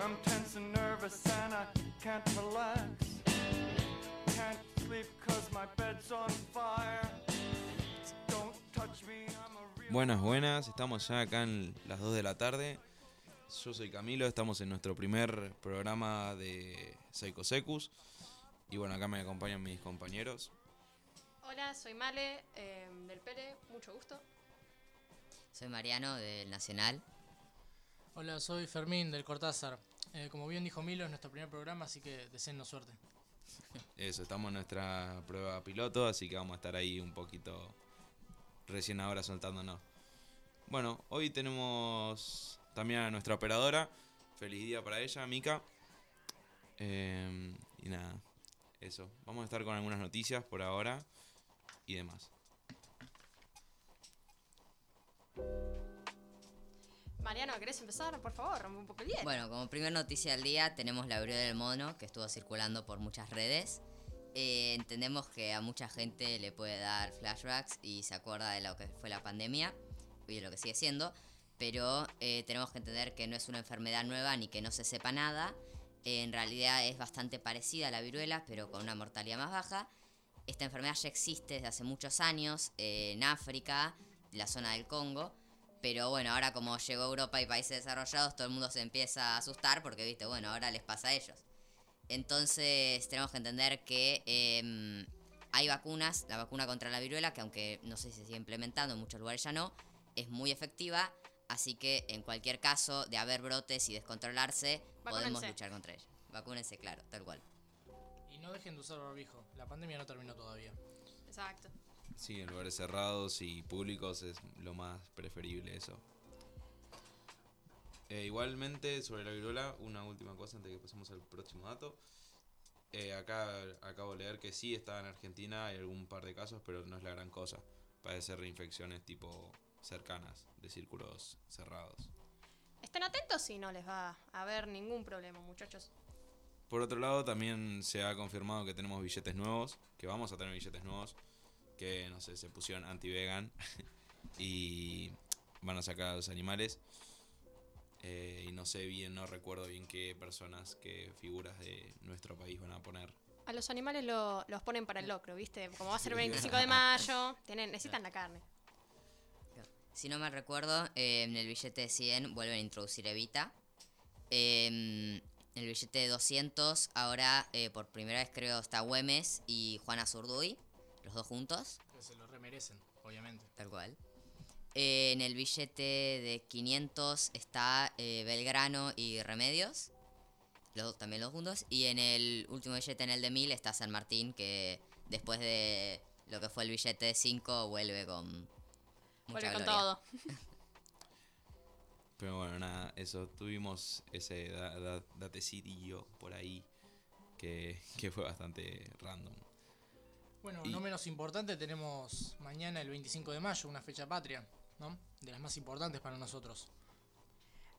I'm tense and nervous and I can't relax. Can't sleep cause my bed's on fire. Don't touch me, I'm a real. Buenas, buenas, estamos ya acá en las 2 de la tarde. Yo soy Camilo, estamos en nuestro primer programa de Psycho Secus. Y bueno, acá me acompañan mis compañeros. Hola, soy Male eh, del Pele, mucho gusto. Soy Mariano del Nacional. Hola, soy Fermín del Cortázar. Eh, como bien dijo Milo, es nuestro primer programa, así que deseennos suerte. Eso, estamos en nuestra prueba piloto, así que vamos a estar ahí un poquito recién ahora soltándonos. Bueno, hoy tenemos también a nuestra operadora. Feliz día para ella, Mika. Eh, y nada, eso. Vamos a estar con algunas noticias por ahora y demás. Mariano, ¿querés empezar? Por favor, rompe un poco el hielo. Bueno, como primer noticia del día tenemos la viruela del mono que estuvo circulando por muchas redes. Eh, entendemos que a mucha gente le puede dar flashbacks y se acuerda de lo que fue la pandemia y de lo que sigue siendo, pero eh, tenemos que entender que no es una enfermedad nueva ni que no se sepa nada. Eh, en realidad es bastante parecida a la viruela, pero con una mortalidad más baja. Esta enfermedad ya existe desde hace muchos años en África, la zona del Congo. Pero bueno, ahora como llegó Europa y países desarrollados, todo el mundo se empieza a asustar porque, viste, bueno, ahora les pasa a ellos. Entonces tenemos que entender que eh, hay vacunas, la vacuna contra la viruela, que aunque no sé si se sigue implementando, en muchos lugares ya no, es muy efectiva. Así que en cualquier caso de haber brotes y descontrolarse, podemos Vacúnense. luchar contra ella. Vacúnense, claro, tal cual. Y no dejen de usar barbijo, la pandemia no terminó todavía. Exacto. Sí, en lugares cerrados y públicos es lo más preferible eso. Eh, igualmente, sobre la viruela, una última cosa antes de que pasemos al próximo dato. Eh, acá acabo de leer que sí está en Argentina, hay algún par de casos, pero no es la gran cosa. Parece ser reinfecciones tipo cercanas, de círculos cerrados. Estén atentos y no les va a haber ningún problema, muchachos. Por otro lado, también se ha confirmado que tenemos billetes nuevos, que vamos a tener billetes nuevos, que no sé, se pusieron anti-vegan y van a sacar a los animales. Eh, y no sé bien, no recuerdo bien qué personas, qué figuras de nuestro país van a poner. A los animales lo- los ponen para el locro, ¿viste? Como va a ser el 25 de mayo, tienen, necesitan la carne. Si no me recuerdo, eh, en el billete de 100 vuelven a introducir Evita. Eh, en el billete de 200, ahora eh, por primera vez creo está Güemes y Juana Zurduy, los dos juntos, Que se lo remerecen, obviamente. tal cual. Eh, en el billete de 500 está eh, Belgrano y Remedios, los dos también los juntos. Y en el último billete, en el de 1000, está San Martín, que después de lo que fue el billete de 5 vuelve con... Mucha Vuelve con gloria. todo. Pero bueno, nada, eso, tuvimos ese da, da- datecillo por ahí que, que fue bastante random. Bueno, Y- no menos importante, tenemos mañana el 25 de mayo, una fecha patria, ¿no? De las más importantes para nosotros.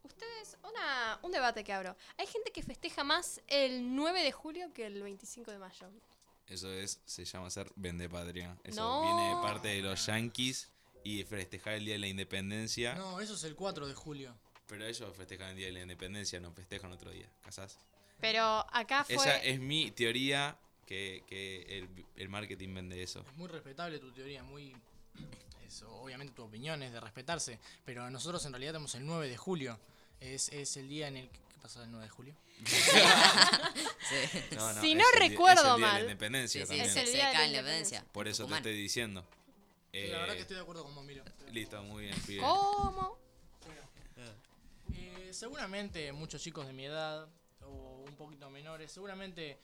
Ustedes, una, un debate que abro. Hay gente que festeja más el 9 de julio que el 25 de mayo. Eso es, se llama ser vendepatria. Eso No. viene de parte de los yankees y festejar el Día de la Independencia. No, eso es el 4 de julio. Pero ellos festejan el Día de la Independencia, no festejan otro día. ¿Casás? Pero acá fue... Esa es mi teoría que, que el, el marketing vende eso. Es muy respetable tu teoría, muy... Es, obviamente tu opinión es de respetarse, pero nosotros en realidad tenemos el 9 de julio. Es, es el día en el... que- ¿Qué pasa el 9 de julio? Sí. No, Si no el recuerdo es el Día de mal. la Independencia Sí, sí, también. Es el día de la en la independencia. Por eso te estoy diciendo. La verdad Eh, que estoy de acuerdo con vos, Milo. Listo, muy bien, pibe. ¿Cómo? Eh, seguramente muchos chicos de mi edad o un poquito menores, seguramente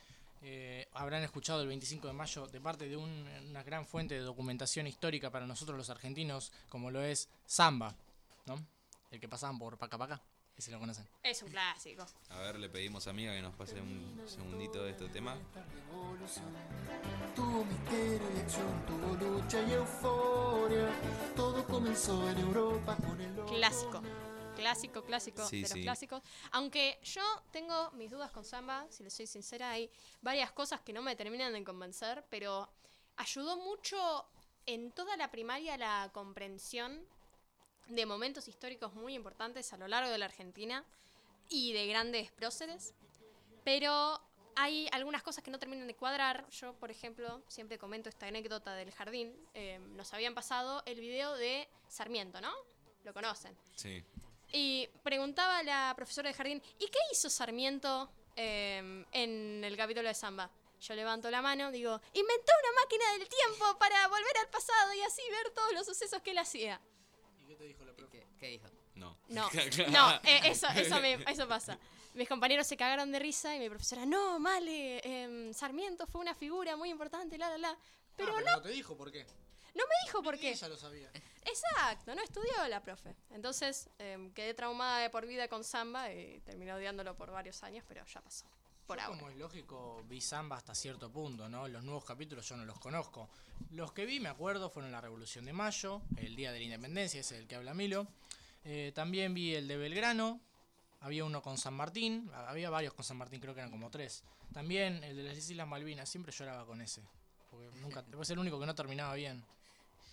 eh, habrán escuchado el 25 de mayo de parte de un- una gran fuente de documentación histórica para nosotros los argentinos, como lo es Samba, ¿no? El que pasaban por Paca Paca, ese lo conocen. Es un clásico. A ver, le pedimos a amiga que nos pase un segundito de este tema. Tuvo misterio y acción, tuvo lucha y euforia. Todo comenzó en Europa con el loco. Clásico. Clásico, clásico Sí, de los sí. clásicos. Aunque yo tengo mis dudas con Samba, si les soy sincera, hay varias cosas que no me terminan de convencer, pero ayudó mucho en toda la primaria la comprensión de momentos históricos muy importantes a lo largo de la Argentina. y de grandes próceres. Pero hay algunas cosas que no terminan de cuadrar. Yo, por ejemplo, siempre comento esta anécdota del jardín. Eh, nos habían pasado el video de Sarmiento, ¿no? Lo conocen. Sí. Y preguntaba la profesora de jardín, ¿y qué hizo Sarmiento eh, en el capítulo de Samba? Yo levanto la mano, digo, inventó una máquina del tiempo para volver al pasado y así ver todos los sucesos que él hacía. ¿Y qué te dijo la profe? ¿Qué, qué dijo? No. No, no, eh, eso, eso, me- eso pasa. Mis compañeros se cagaron de risa y mi profesora, no, Male, em, Sarmiento fue una figura muy importante, la, la, la. Pero Ah, no, no te dijo por qué. No me dijo por qué. Ella lo sabía. Exacto, no estudió la profe. Entonces em, quedé traumada de por vida con samba y terminé odiándolo por varios años, pero ya pasó. Por Yo, ahora. como es lógico, vi Samba hasta cierto punto, ¿no? Los nuevos capítulos yo no los conozco. Los que vi, me acuerdo, fueron la Revolución de Mayo, el Día de la Independencia, ese del que habla Milo. Eh, también vi el de Belgrano, había uno con San Martín, había varios con San Martín, creo que eran como tres. También el de las Islas Malvinas, siempre lloraba con ese. Porque nunca, es el único que no terminaba bien.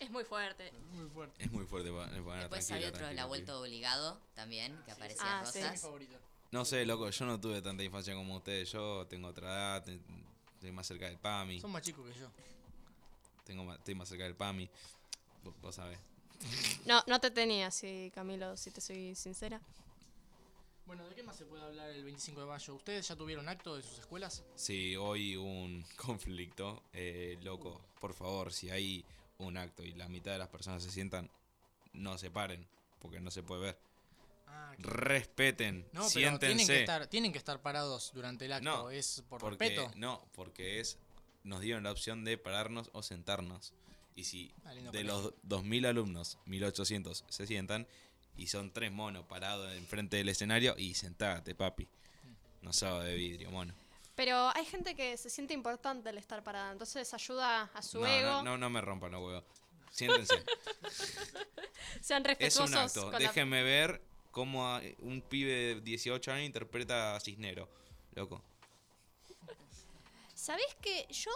Es muy fuerte. Muy fuerte. Es muy fuerte. Después había otro de la vuelta obligado también, que aparecía Ah, sí. Es mi Rosas. favorito. No sé, loco, yo no tuve tanta infancia como ustedes. Yo tengo otra edad, estoy más cerca del PAMI. Son más chicos que yo. Tengo más, estoy más cerca del PAMI. Vos, vos sabés. No, no te tenía así, Camilo, si te soy sincera. Bueno, ¿de qué más se puede hablar el 25 de mayo? ¿Ustedes ya tuvieron acto de sus escuelas? Si hoy hubo un conflicto, eh, loco, por favor, si hay un acto y la mitad de las personas se sientan, no se paren, porque no se puede ver. Ah, Respeten, No, pero siéntense. tienen que, estar, tienen que estar parados durante el acto. No, es por porque, respeto. No, porque es nos dieron la opción de pararnos o sentarnos. Y si Ah, lindo de los 2.000 alumnos, 1.800 se sientan y son tres monos parados enfrente del escenario y sentate, papi. No sabe de vidrio, mono. Pero hay gente que se siente importante al estar parada, entonces ayuda a su No, ego. no, no, no me rompan los huevos. Siéntense. Sean es respetuosos. un acto. con la- Déjenme ver cómo un pibe de 18 años interpreta a Cisnero. Loco. ¿Sabés que yo,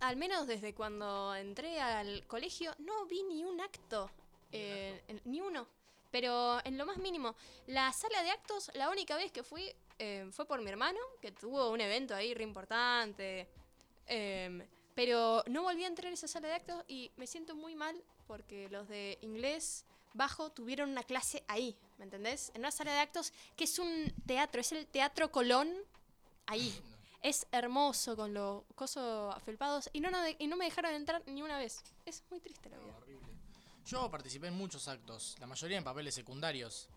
al menos desde cuando entré al colegio, no vi ni un acto? eh, ni uno. Pero en lo más mínimo. La sala de actos, la única vez que fui eh, fue por mi hermano, que tuvo un evento ahí re importante. Em, pero no volví a entrar en esa sala de actos y me siento muy mal porque los de inglés bajo tuvieron una clase ahí, ¿me entendés? En una sala de actos que es un teatro, es el Teatro Colón ahí. Es hermoso con los cosos afelpados y no, no, de- y no me dejaron entrar ni una vez. Es muy triste la vida. Yo participé en muchos actos, la mayoría en papeles secundarios.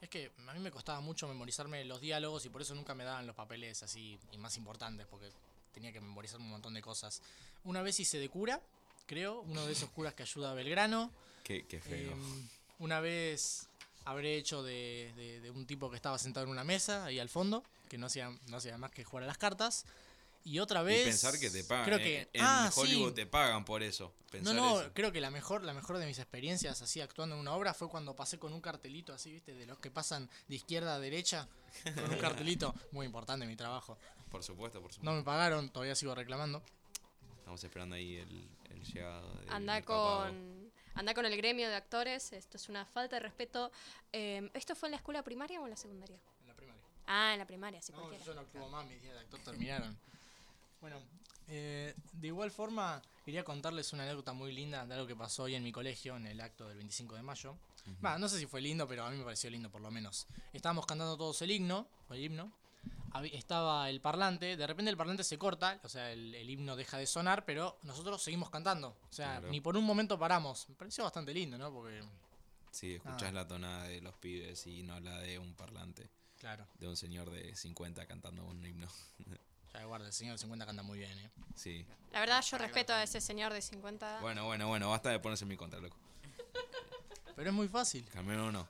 Es que a mí me costaba mucho memorizarme los diálogos y por eso nunca me daban los papeles así y más importantes, porque tenía que memorizar un montón de cosas. Una vez hice de cura, creo, uno de esos curas que ayuda a Belgrano. Qué, qué feo. Em, una vez habré hecho de, de- de un tipo que estaba sentado en una mesa ahí al fondo, que no hacía, no hacía más que jugar a las cartas. Y otra vez. y pensar que te pagan. Creo eh. que. En ah, Hollywood sí. te pagan por eso. No, Pensar no, eso. creo que la mejor, la mejor de mis experiencias así actuando en una obra fue cuando pasé con un cartelito así, viste, de los que pasan de izquierda a derecha, con un cartelito. Muy importante mi trabajo. Por supuesto, por supuesto. No me pagaron, todavía sigo reclamando. Estamos esperando ahí el, el llegado. del Anda con, anda con el gremio de actores, esto es una falta de respeto. Em, ¿Esto fue en la escuela primaria o en la secundaria? En la primaria. Ah, en la primaria, sí, No, cualquiera. yo no actúo más, mis días de actor terminaron. Bueno, eh, de igual forma, quería contarles una anécdota muy linda de algo que pasó hoy en mi colegio, en el acto del 25 de mayo. No sé si fue lindo, pero a mí me pareció lindo por lo menos. Estábamos cantando todos el himno, el himno. Estaba el parlante, de repente el parlante se corta, o sea, el, el himno deja de sonar, pero nosotros seguimos cantando. O sea, Claro. ni por un momento paramos. Me pareció bastante lindo, ¿no? Porque, Sí, escuchás Ah. la tonada de los pibes y no la de un parlante. claro, De un señor de 50 cantando un himno. ya guarda, el señor 50 canta muy bien, ¿eh? Sí. La verdad, yo respeto a ese señor de 50. Bueno, bueno, bueno, basta de ponerse en mi contra, loco. Pero es muy fácil. Cambiaron uno.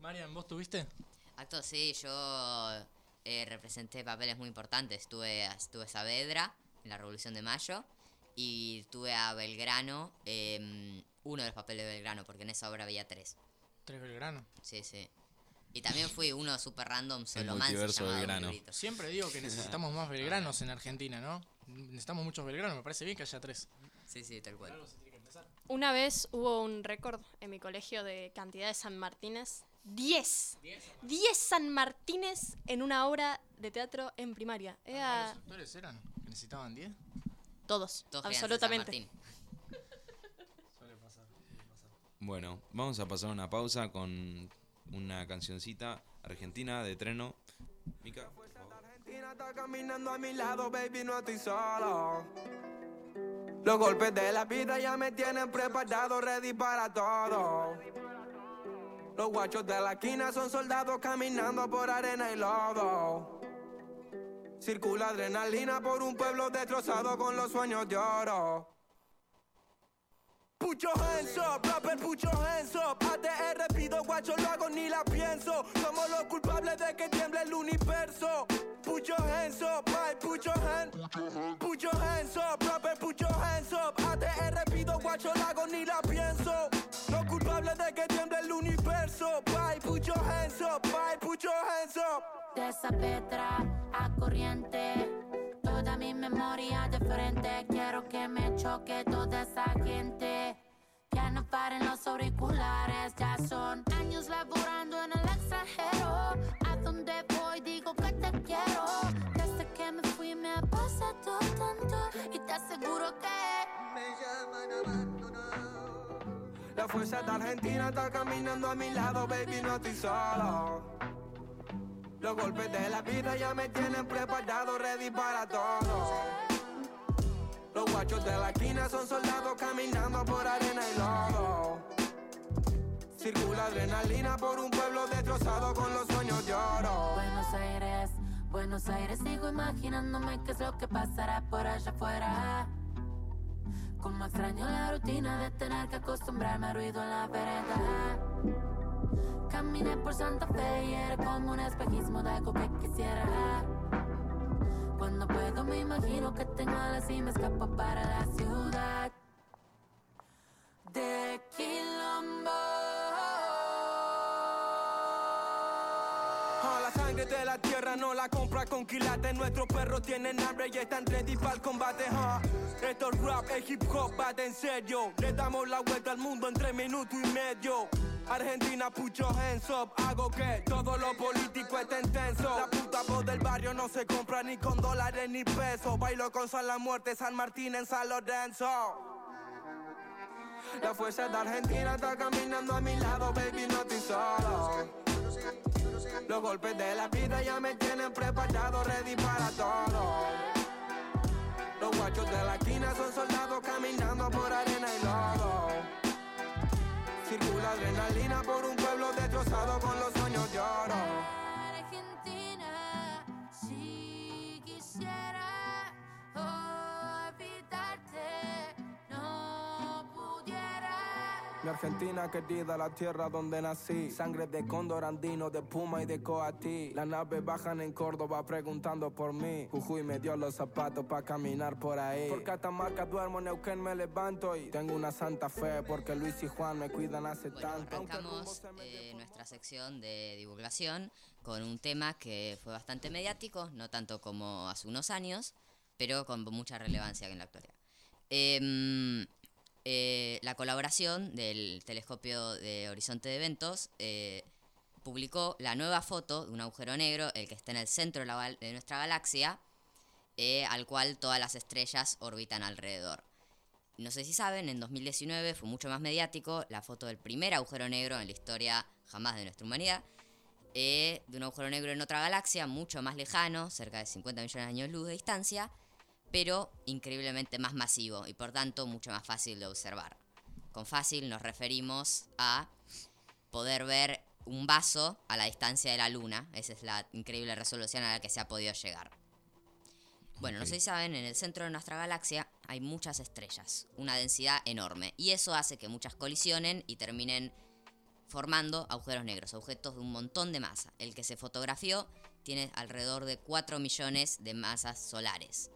Marian, ¿vos tuviste? Acto sí, yo eh, representé papeles muy importantes. Tuve, a- tuve a Saavedra en la Revolución de Mayo y tuve a Belgrano, em, uno de los papeles de Belgrano, porque en esa obra había tres. Tres Belgrano. Sí, sí. Y también fui uno super random, solo multiverso Belgrano. Siempre digo que necesitamos más belgranos en Argentina, ¿no? Necesitamos muchos belgranos, me parece bien que haya tres. Sí, sí, tal cual. Una vez hubo un récord en mi colegio de cantidad de San Martínez 10. 10 San Martínez en una obra de teatro en primaria. Era ¿Los actores eran? ¿Que necesitaban 10? todos, Todos absolutamente. Bueno, vamos a pasar una pausa con una cancioncita argentina de Treno. Mica, por está caminando a mi lado, baby, no estoy solo. Los golpes de la vida ya me tienen preparado, ready para todo. Los guachos de la esquina son soldados caminando por arena y lodo. Circula adrenalina por un pueblo destrozado con los sueños de oro. Put your hands up, rapper, put your hands up. ATR pido guacho, lo hago ni la pienso. Somos los culpables de que tiemble el universo. Put your hands up, Mike, put your hands. Put your hands up, rapper, put hands up. ATR pido guacho, lo hago ni la pienso. Los culpables de que tiemble el universo. Bye, put your hands up, bye, put hands up. de esa pedra a corriente. Toda mi memoria de frente. Quiero que me choque toda esa gente. Ya no paren los auriculares. Ya son años laborando en el extranjero. A donde voy digo que te quiero. Desde que me fui me ha pasado tanto. Y te aseguro que. La fuerza de Argentina está caminando a mi lado, baby, no estoy solo. Los golpes de la vida ya me tienen preparado, ready para todo. Los guachos de la esquina son soldados caminando por arena y lodo. Circula adrenalina por un pueblo destrozado con los sueños de oro. Buenos Aires, Buenos Aires, sigo imaginándome qué es lo que pasará por allá afuera. Como extraño la rutina de tener que acostumbrarme al ruido en la vereda. Caminé por Santa Fe y era como un espejismo de algo que quisiera. Cuando puedo me imagino que tengo alas y me escapo para la ciudad de Quilombo. La sangre de la tierra no la compra con quilates. Nuestros perros tienen hambre y están ready para el combate. ah. Esto es rap, el hip hop va de en serio. Le damos la vuelta al mundo en tres minutos y medio. Argentina, put your hands. Hago que todo lo político esté intenso. La puta voz del barrio no se compra ni con dólares ni pesos. Bailo con San La Muerte, San Martín en San Lorenzo. La fuerza de Argentina está caminando a mi lado, baby, no estoy solo. Los golpes de la vida ya me tienen preparado, ready para todo. Los guachos de la esquina son soldados caminando por arena por un pueblo destrozado con los Mi Argentina querida, la tierra donde nací. Sangre de cóndor andino, de puma y de coatí. Las naves bajan en Córdoba preguntando por mí. Jujuy me dio los zapatos para caminar por ahí. Por Catamarca duermo, Neuquén me levanto y tengo una santa fe porque Luis y Juan me cuidan hace Bueno, tanto. Arrancamos eh, nuestra sección de divulgación con un tema que fue bastante mediático, no tanto como hace unos años, pero con mucha relevancia en la actualidad. Em, eh, la colaboración del telescopio de Horizonte de Eventos eh, publicó la nueva foto de un agujero negro, el que está en el centro de, nuestra galaxia, eh, al cual todas las estrellas orbitan alrededor. No sé si saben, en 2019 fue mucho más mediático la foto del primer agujero negro en la historia jamás de nuestra humanidad, de un agujero negro en otra galaxia, mucho más lejano, cerca de 50 millones de años luz de distancia, pero increíblemente más masivo y por tanto mucho más fácil de observar. Con fácil nos referimos a poder ver un vaso a la distancia de la Luna, esa es la increíble resolución a la que se ha podido llegar. Bueno, no sé si saben, en el centro de nuestra galaxia hay muchas estrellas, una densidad enorme, y eso hace que muchas colisionen y terminen formando agujeros negros, objetos de un montón de masa. El que se fotografió tiene alrededor de 4 millones de masas solares.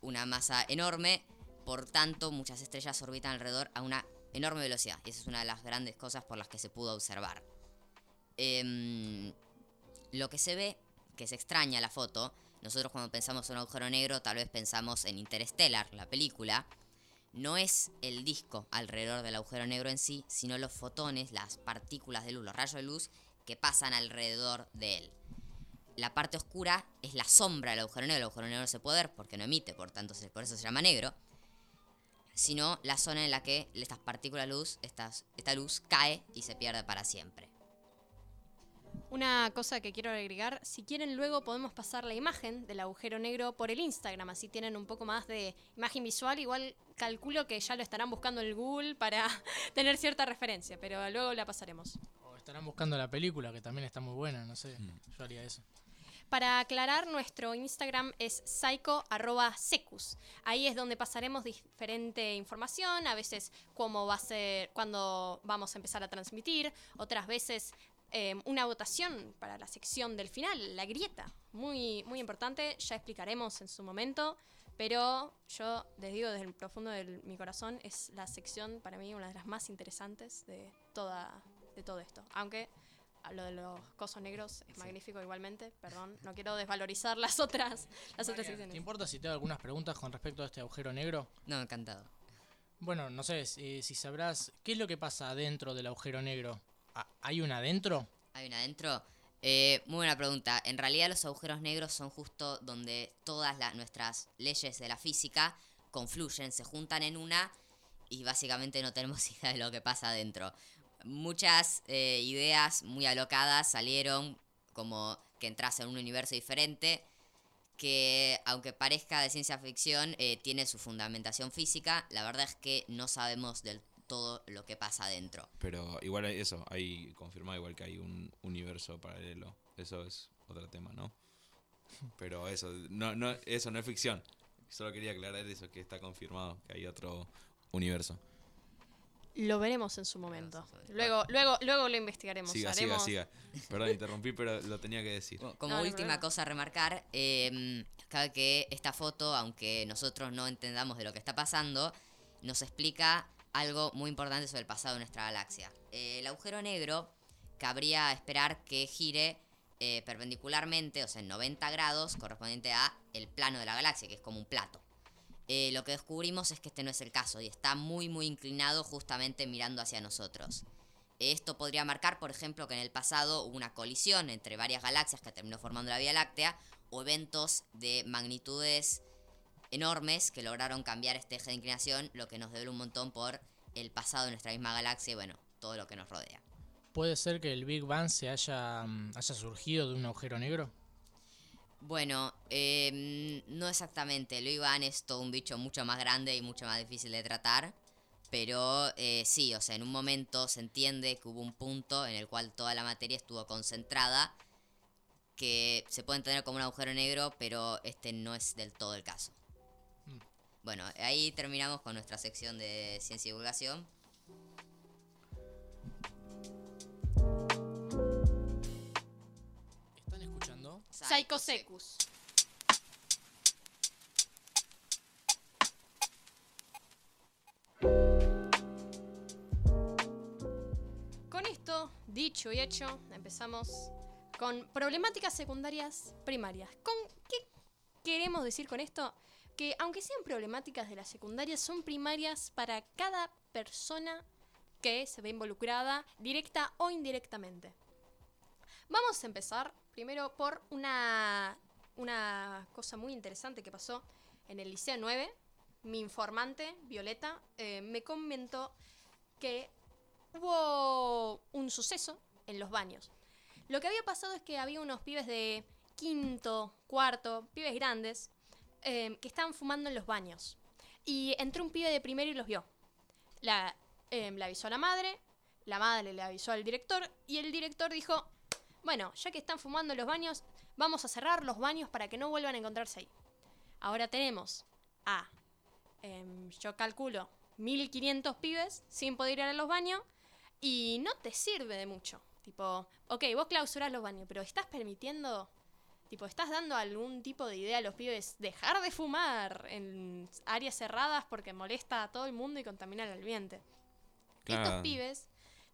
Una masa enorme, por tanto muchas estrellas orbitan alrededor a una enorme velocidad, y esa es una de las grandes cosas por las que se pudo observar. Em, lo que se ve, que se extraña la foto, nosotros cuando pensamos en un agujero negro tal vez pensamos en Interstellar, la película, no es el disco alrededor del agujero negro en sí, sino los fotones, las partículas de luz, los rayos de luz que pasan alrededor de él. La parte oscura es la sombra del agujero negro. El agujero negro no se puede ver porque no emite, por tanto, se- por eso se llama negro. Sino la zona en la que estas partículas de luz, estas, esta luz cae y se pierde para siempre. Una cosa que quiero agregar, si quieren luego podemos pasar la imagen del agujero negro por el Instagram, así tienen un poco más de imagen visual, igual calculo que ya lo estarán buscando en el Google para tener cierta referencia, pero luego la pasaremos. O estarán buscando la película, que también está muy buena, no sé. Yo haría eso. Para aclarar, nuestro Instagram es psycho.secus. Ahí es donde pasaremos diferente información, a veces cómo va a ser, cuándo vamos a empezar a transmitir, otras veces eh, una votación para la sección del final, la grieta. Muy, muy importante, ya explicaremos en su momento, pero yo les digo desde el profundo de mi corazón, es la sección para mí una de las más interesantes de, toda, de todo esto. Aunque lo de los cosos negros es magnífico igualmente, perdón, no quiero desvalorizar las otras, las otras ¿Te importa si te hago algunas preguntas con respecto a este agujero negro? No, encantado. Bueno, no sé si, si sabrás qué es lo que pasa adentro del agujero negro. ¿Hay una adentro? ¿Hay una adentro? Eh, muy buena pregunta. En realidad los agujeros negros son justo donde todas las, nuestras leyes de la física confluyen, se juntan en una y básicamente no tenemos idea de lo que pasa adentro. Muchas eh, ideas muy alocadas salieron como que entras en un universo diferente que aunque parezca de ciencia ficción eh, tiene su fundamentación física. La verdad es que no sabemos del todo lo que pasa adentro. Pero igual eso, hay confirmado igual que hay un universo paralelo. Eso es otro tema, ¿no? Pero eso, no, no, eso no es ficción. Solo quería aclarar eso, que está confirmado, que hay otro universo. Lo veremos en su momento. Luego, luego, luego lo investigaremos. Siga, siga, Haremos- siga. Perdón, interrumpí, pero lo tenía que decir. Como- No, última cosa a remarcar, eh, cabe que esta foto, aunque nosotros no entendamos de lo que está pasando, nos explica algo muy importante sobre el pasado de nuestra galaxia. Eh, el agujero negro cabría esperar que gire eh, perpendicularmente, o sea, en 90 grados, correspondiente a el plano de la galaxia, que es como un plato. Eh, lo que descubrimos es que este no es el caso y está muy muy inclinado justamente mirando hacia nosotros. Esto podría marcar, por ejemplo, que en el pasado hubo una colisión entre varias galaxias que terminó formando la Vía Láctea o eventos de magnitudes enormes que lograron cambiar este eje de inclinación, lo que nos debe un montón por el pasado de nuestra misma galaxia y bueno, todo lo que nos rodea. ¿Puede ser que el Big Bang se haya, mm, haya surgido de un agujero negro? Bueno, eh, no exactamente. Big Bang es todo un bicho mucho más grande y mucho más difícil de tratar. Pero eh, sí, o sea, en un momento se entiende que hubo un punto en el cual toda la materia estuvo concentrada. Que se puede entender como un agujero negro, pero este no es del todo el caso. Bueno, ahí terminamos con nuestra sección de ciencia y divulgación. Psycho Secus. Con esto dicho y hecho, empezamos con problemáticas secundarias primarias. ¿Con qué queremos decir con esto? Que aunque sean problemáticas de la secundaria, son primarias para cada persona que se ve involucrada, directa o indirectamente. Vamos a empezar primero por una, una cosa muy interesante que pasó en el Liceo 9. Mi informante, Violeta, eh, me comentó que hubo un suceso en los baños. Lo que había pasado es que había unos pibes de quinto, cuarto, pibes grandes, eh, que estaban fumando en los baños. Y entró un pibe de primero y los vio. La, eh, le avisó a la madre, la madre le avisó al director y el director dijo, bueno, ya que están fumando en los baños, vamos a cerrar los baños para que no vuelvan a encontrarse ahí. Ahora tenemos a, em, yo calculo, 1500 pibes sin poder ir a los baños y no te sirve de mucho. Tipo, ok, vos clausurás los baños, pero estás permitiendo, tipo, estás dando algún tipo de idea a los pibes dejar de fumar en áreas cerradas porque molesta a todo el mundo y contamina el ambiente. Estos Claro. pibes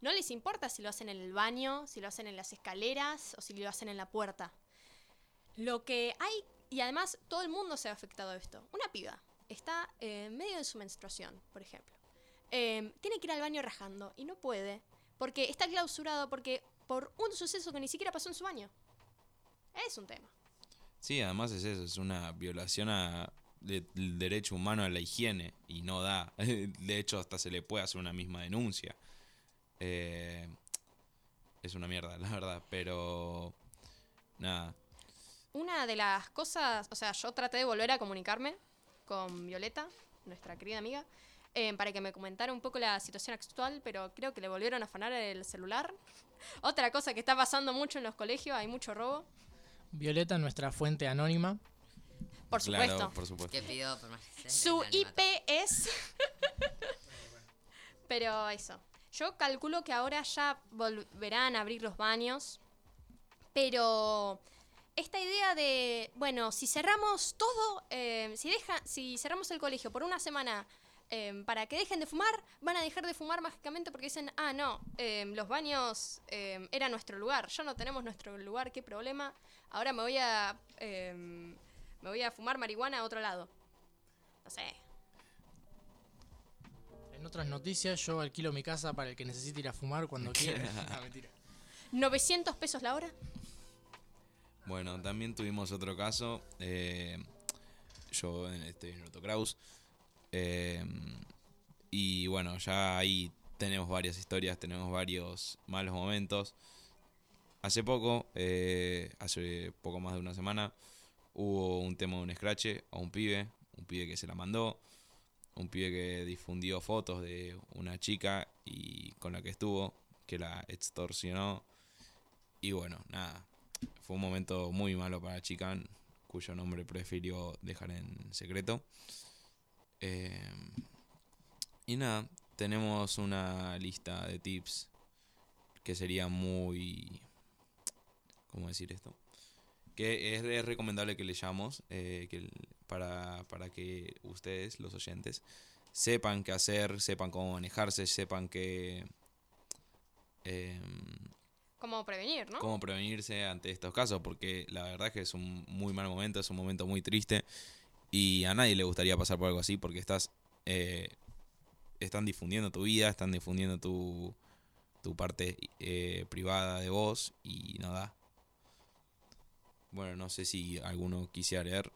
no les importa si lo hacen en el baño, si lo hacen en las escaleras o si lo hacen en la puerta. Lo que hay, y además todo el mundo se ha afectado a esto. Una piba está eh, en medio de su menstruación, por ejemplo. Eh, tiene que ir al baño rajando y no puede porque está clausurado porque por un suceso que ni siquiera pasó en su baño. Es un tema. Sí, además es eso, es una violación a, de- del derecho humano a la higiene y no da. De hecho, hasta se le puede hacer una misma denuncia. Eh, es una mierda, la verdad, pero nada. Una de las cosas, o sea, yo traté de volver a comunicarme con Violeta, nuestra querida amiga, eh, para que me comentara un poco la situación actual, pero creo que le volvieron a afanar el celular. Otra cosa que está pasando mucho en los colegios, hay mucho robo. Violeta, nuestra fuente anónima. Por Claro, supuesto. por supuesto. Pidió Su IP es... Pero eso. Yo calculo que ahora ya volverán a abrir los baños. Pero esta idea de, bueno, si cerramos todo, eh, si, deja, si cerramos el colegio por una semana eh, para que dejen de fumar, van a dejar de fumar mágicamente porque dicen, ah, no, eh, los baños era nuestro lugar, ya no tenemos nuestro lugar, qué problema. Ahora me voy a, me voy a fumar marihuana a otro lado. No sé. En otras noticias, yo alquilo mi casa para el que necesite ir a fumar cuando quiera. Mentira. 900 pesos la hora. Bueno, también tuvimos otro caso. eh, yo en- estoy en Otto Kraus. eh, y bueno, ya ahí tenemos varias historias, tenemos varios malos momentos. Hace poco, eh, hace poco más de una semana, hubo un tema de un scratch a un pibe, un pibe que se la mandó, un pibe que difundió fotos de una chica y con la que estuvo, que la extorsionó. Y bueno, nada, fue un momento muy malo para la chica, cuyo nombre prefirió dejar en secreto. Eh, y nada, tenemos una lista de tips que sería muy... ¿Cómo decir esto? Que es, es recomendable que leyamos eh, que, para, para que ustedes, los oyentes, sepan qué hacer, sepan cómo manejarse, sepan qué... em, ¿Cómo prevenir, no? cómo prevenirse ante estos casos, porque la verdad es que es un muy mal momento, es un momento muy triste y a nadie le gustaría pasar por algo así porque estás eh, están difundiendo tu vida, están difundiendo tu, tu parte eh, privada de vos y no da. Bueno, no sé si alguno quisiera leer.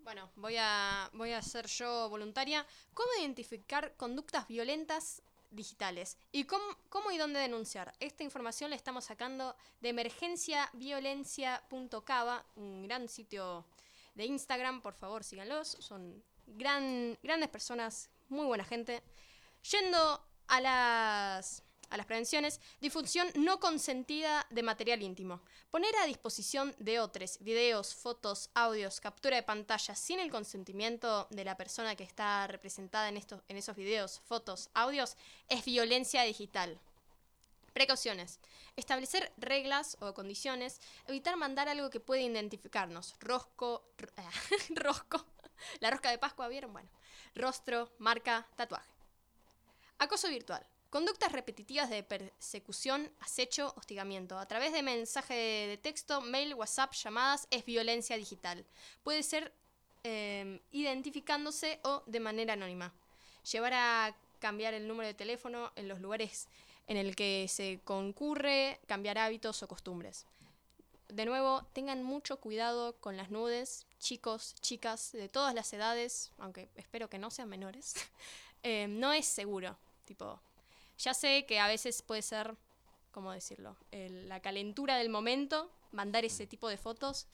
Bueno, voy a, voy a ser yo voluntaria. ¿Cómo identificar conductas violentas digitales? ¿Y cómo, cómo y dónde denunciar? Esta información la estamos sacando de emergenciaviolencia.cava, un gran sitio de Instagram. Por favor, síganlos. Son gran, grandes personas, muy buena gente. Yendo a las, a las prevenciones, difusión no consentida de material íntimo. Poner a disposición de otros videos, fotos, audios, captura de pantalla sin el consentimiento de la persona que está representada en, estos, en esos videos, fotos, audios, es violencia digital. Precauciones. Establecer reglas o condiciones. Evitar mandar algo que puede identificarnos. Rosco. ro- rosco. La rosca de Pascua, ¿vieron? Bueno. Rostro, marca, tatuaje. Acoso virtual. Conductas repetitivas de persecución, acecho, hostigamiento. A través de mensaje de texto, mail, WhatsApp, llamadas, es violencia digital. Puede ser eh, identificándose o de manera anónima. Llevar a cambiar el número de teléfono en los lugares en el que se concurre, cambiar hábitos o costumbres. De nuevo, tengan mucho cuidado con las nudes, chicos, chicas, de todas las edades, aunque espero que no sean menores. Eh, no es seguro, tipo, ya sé que a veces puede ser, ¿cómo decirlo? El- la calentura del momento, mandar ese tipo de fotos,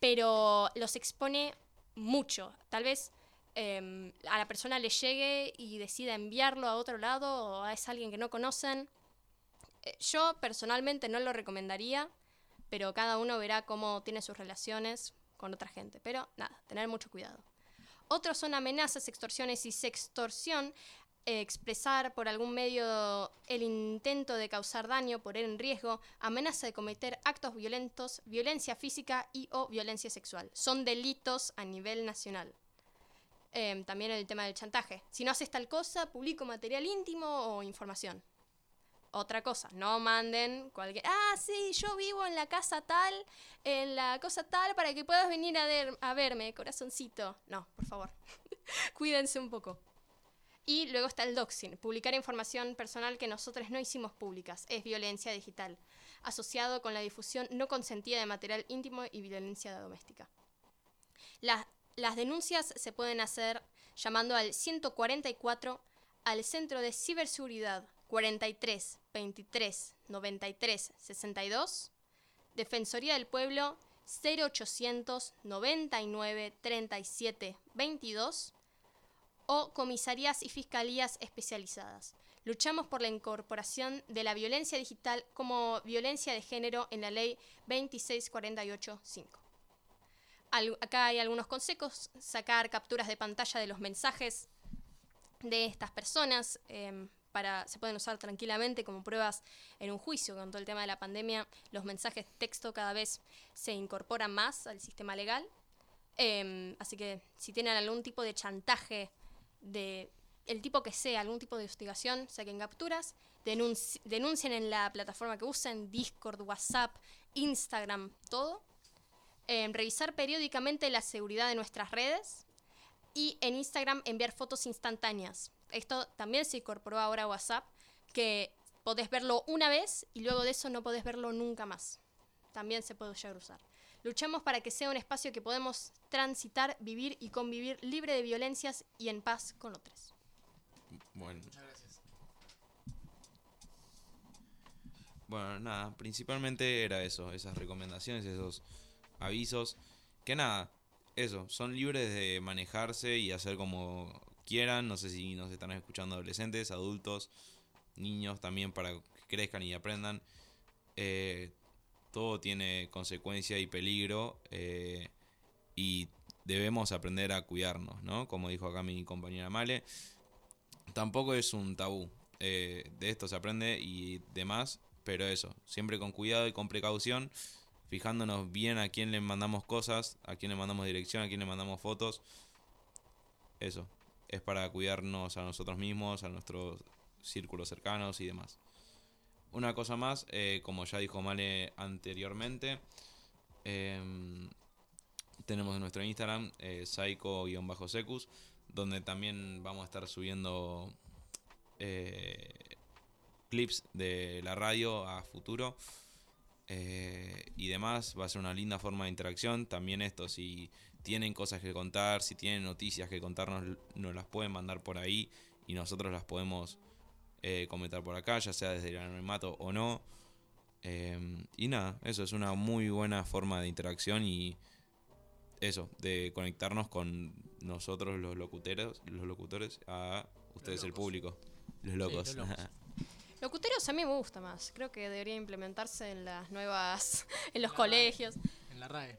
pero los expone mucho. Tal vez eh, a la persona le llegue y decida enviarlo a otro lado o es alguien que no conocen. Eh, yo personalmente no lo recomendaría, pero cada uno verá cómo tiene sus relaciones con otra gente. Pero nada, tener mucho cuidado. Otros son amenazas, extorsiones y sextorsión. Eh, expresar por algún medio el intento de causar daño, poner en riesgo, amenaza de cometer actos violentos, violencia física y o violencia sexual. Son delitos a nivel nacional. Em, también el tema del chantaje. Si no haces tal cosa, publico material íntimo o información. otra cosa, no manden cualquier... Ah, sí, yo vivo en la casa tal, en la cosa tal, para que puedas venir a, ver- a verme, corazoncito. No, por favor. Cuídense un poco. Y luego está el doxing, publicar información personal que nosotros no hicimos públicas. Es violencia digital, asociado con la difusión no consentida de material íntimo y violencia doméstica. Las, denuncias se pueden hacer llamando al 144 al Centro de Ciberseguridad 43 23 93 62, Defensoría del Pueblo 0800 99 37 22 o comisarías y fiscalías especializadas. Luchamos por la incorporación de la violencia digital como violencia de género en la ley 26485. Al- acá hay algunos consejos, sacar capturas de pantalla de los mensajes de estas personas, em, para, se pueden usar tranquilamente como pruebas en un juicio con todo el tema de la pandemia. Los mensajes de texto cada vez se incorporan más al sistema legal. Em, así que si tienen algún tipo de chantaje, de el tipo que sea, algún tipo de hostigación, saquen capturas, denunci- denuncien en la plataforma que usen, Discord, WhatsApp, Instagram, todo. Em, revisar periódicamente la seguridad de nuestras redes y en Instagram enviar fotos instantáneas. Esto también se incorporó ahora a WhatsApp, que podés verlo una vez y luego de eso no podés verlo nunca más. También se puede llegar a usar. Luchamos para que sea un espacio que podemos transitar, vivir y convivir libre de violencias y en paz con otros. Bueno, Muchas gracias. Bueno, nada, principalmente era eso, esas recomendaciones, esos avisos. Que nada, eso, son libres de manejarse y hacer como quieran. No sé si nos están escuchando adolescentes, adultos, niños también para que crezcan y aprendan. Eh, todo tiene consecuencia y peligro eh, y debemos aprender a cuidarnos, ¿no? Como dijo acá mi compañera Male. Tampoco es un tabú. eh, de esto se aprende y demás, pero eso, siempre con cuidado y con precaución, fijándonos bien a quién le mandamos cosas, a quién le mandamos dirección, a quién le mandamos fotos. Eso, es para cuidarnos a nosotros mismos, a nuestros círculos cercanos y demás. Una cosa más, eh, como ya dijo Male anteriormente, em, tenemos nuestro Instagram, eh, psycho-secus, donde también vamos a estar subiendo eh, clips de la radio a futuro eh, y demás. Va a ser una linda forma de interacción. También esto, si tienen cosas que contar, si tienen noticias que contarnos, nos las pueden mandar por ahí y nosotros las podemos eh, comentar por acá, ya sea desde el anonimato o no. Eh, y nada, eso es una muy buena forma de interacción y eso, de conectarnos con nosotros los locuteros, los locutores, a ustedes el público, los locos. los locos. Locuteros a mí me gusta más. Creo que debería implementarse en las nuevas, en los La- colegios, En la RAE.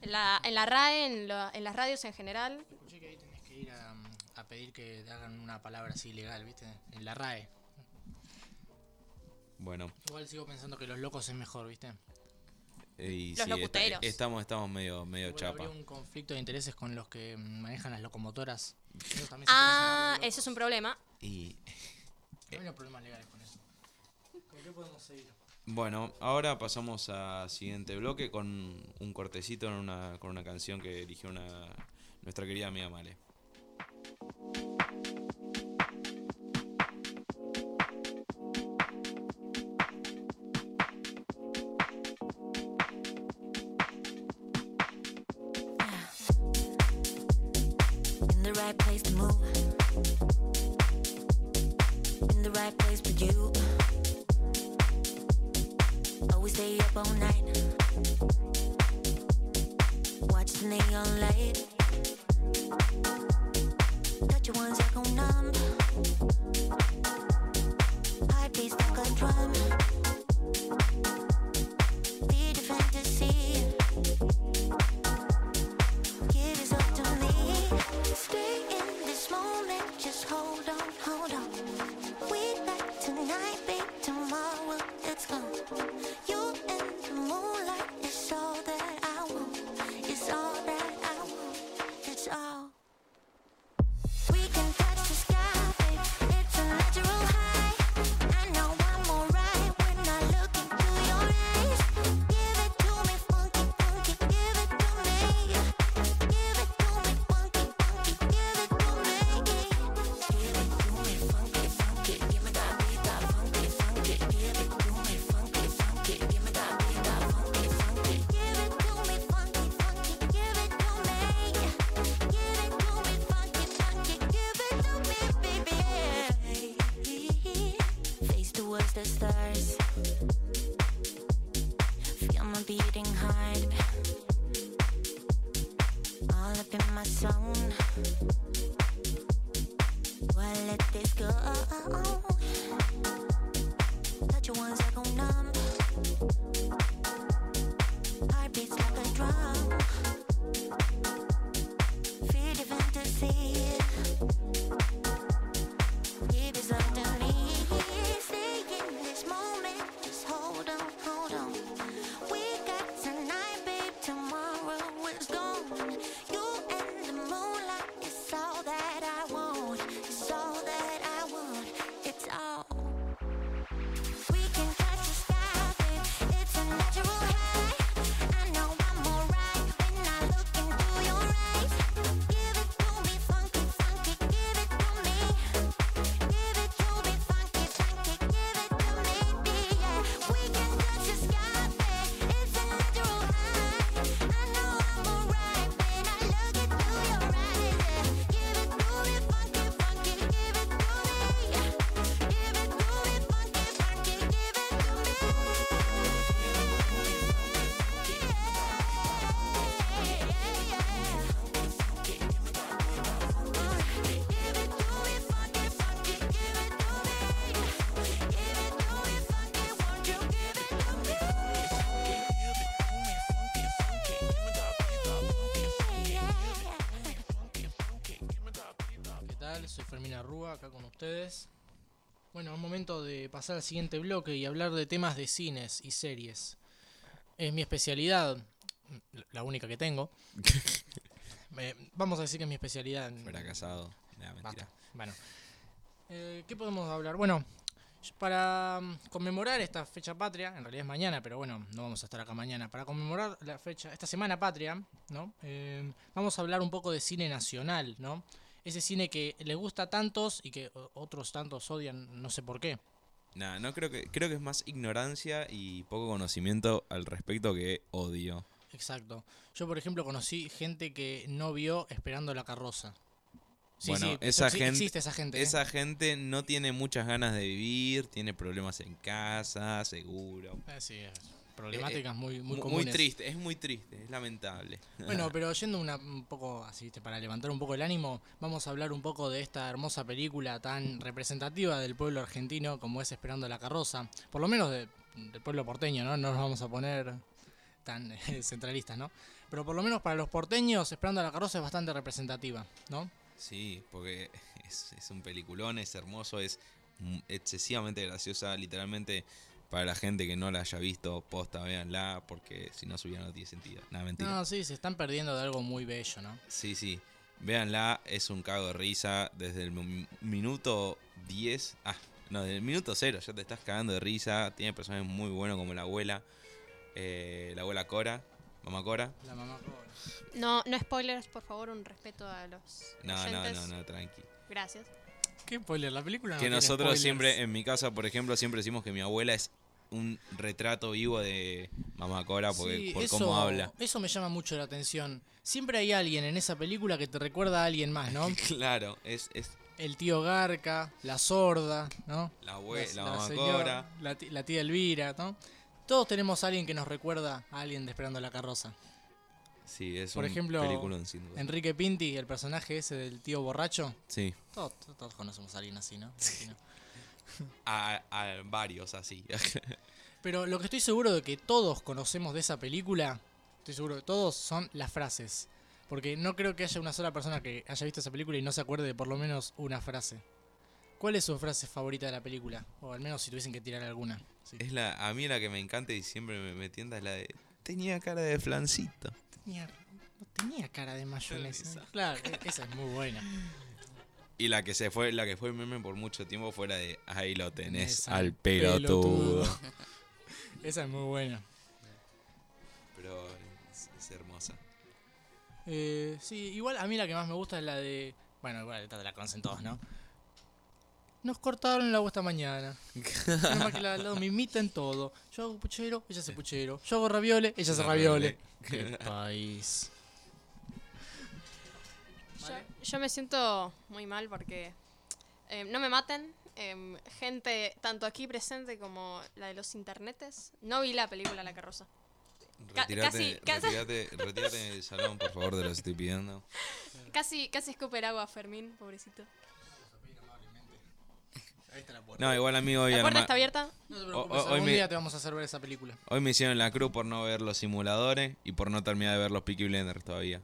en la, en la RAE, en, lo- en las radios en general. Escuché que ahí tenés que ir a, a pedir que te hagan una palabra así legal, ¿viste? En la RAE. Bueno, Igual sigo pensando que los locos es mejor, ¿viste? y Los sí, locuteros. estamos, estamos medio, medio Igual chapa. habría un conflicto de intereses con los que manejan las locomotoras. Ah, eso es un problema. Y No hay problemas legales con eso. ¿Con qué podemos seguir? bueno, ahora pasamos a siguiente bloque con un cortecito en una, con una canción que eligió una, nuestra querida amiga Male. Right place to move. In the right place for you. Always stay up all night. Watch the neon light. Touch your one second numb. Heartbeat stuck on drum. Ustedes. Bueno, es momento de pasar al siguiente bloque y hablar de temas de cines y series. Es mi especialidad, la única que tengo. Eh, vamos a decir que es mi especialidad. Fracasado. Nah, mentira. Bueno, eh, ¿qué podemos hablar? Bueno, para mm, conmemorar esta fecha patria, en realidad es mañana, pero bueno, no vamos a estar acá mañana. Para conmemorar la fecha, esta semana patria, ¿no? Eh, vamos a hablar un poco de cine nacional, ¿no? Ese cine que le gusta a tantos y que otros tantos odian, no sé por qué. Nah, no creo que creo que es más ignorancia y poco conocimiento al respecto que odio. Exacto. Yo, por ejemplo, conocí gente que no vio Esperando la carroza. Sí, bueno, sí, esa gente, existe esa gente. ¿eh? esa gente no tiene muchas ganas de vivir, tiene problemas en casa, seguro. Eh, sí, es problemáticas muy, muy Mu- comunes. triste, es muy triste, es lamentable. Bueno, pero yendo una, un poco así, ¿viste? para levantar un poco el ánimo, vamos a hablar un poco de esta hermosa película tan representativa del pueblo argentino como es Esperando la carroza. Por lo menos de- del pueblo porteño, ¿no? No nos vamos a poner tan eh, centralistas, ¿no? Pero por lo menos para los porteños, Esperando la carroza es bastante representativa, ¿no? Sí, porque es, es un peliculón, es hermoso, es excesivamente graciosa, literalmente para la gente que no la haya visto, posta, véanla, porque si no subiera no tiene sentido. Nada, mentira. No, sí, se están perdiendo de algo muy bello, ¿no? Sí, sí. Véanla, es un cago de risa desde el mi- minuto 10. Ah, no, desde el minuto 0 ya te estás cagando de risa. Tiene personajes muy buenos como la abuela. eh, la abuela Cora, mamá Cora. La mamá No, no spoilers, por favor, un respeto a los No, no, oyentes. no, no, tranqui. Gracias. ¿Qué spoiler? La película no que tiene nosotros spoilers. siempre, en mi casa, por ejemplo, siempre decimos que mi abuela es un retrato vivo de mamá Cora porque, Sí, por eso, cómo habla. Eso me llama mucho la atención. Siempre hay alguien en esa película que te recuerda a alguien más, ¿no? Claro, es, es El tío Garca, la sorda, ¿no? la abuela, la, La- la mamá señora, Cora. La, tía Elvira, ¿no? Todos tenemos a alguien que nos recuerda a alguien de Esperando la carroza. Sí, es Por un ejemplo, peliculón, sin duda. Enrique Pinti, el personaje ese del tío borracho. Sí, Todos, todos conocemos a alguien así, ¿no? Imagino. A, a varios así. Pero lo que estoy seguro de que todos conocemos de esa película, estoy seguro de todos, son las frases. Porque no creo que haya una sola persona que haya visto esa película y no se acuerde de por lo menos una frase. ¿Cuál es su frase favorita de la película? O al menos si tuviesen que tirar alguna. Sí. Es la, a mí la que me encanta y siempre me, me tienta es la de. Tenía cara de flancito. Tenía, no tenía cara de mayonesa. Esa. Claro, e- esa es muy buena. Y la que se fue, la que fue meme por mucho tiempo fuera de ahí lo tenés Esa, al pelotudo. esa es muy buena. Pero es, es hermosa. Eh, sí, igual a mí la que más me gusta es la de. Bueno, igual esta te la conocen todos, ¿no? Nos cortaron el agua esta mañana. Nada más que la me en todo. Yo hago puchero, ella hace puchero. Yo hago raviole, ella hace raviole. Qué país. Yo, yo me siento muy mal porque eh, no me maten. em, gente tanto aquí presente como la de los internetes. No vi la película La Carroza. Ca- Retirate, casi- casi- retirate, retirate del salón, por favor, te lo estoy pidiendo. Casi, casi escupe el agua Fermín, pobrecito. Ahí está la puerta. No, igual amigo, hoy, ¿La puerta está abierta? No te preocupes, o- hoy algún me- día te vamos a hacer ver esa película. hoy me hicieron la cruz por no ver los simuladores y por no terminar de ver los Peaky Blinders todavía.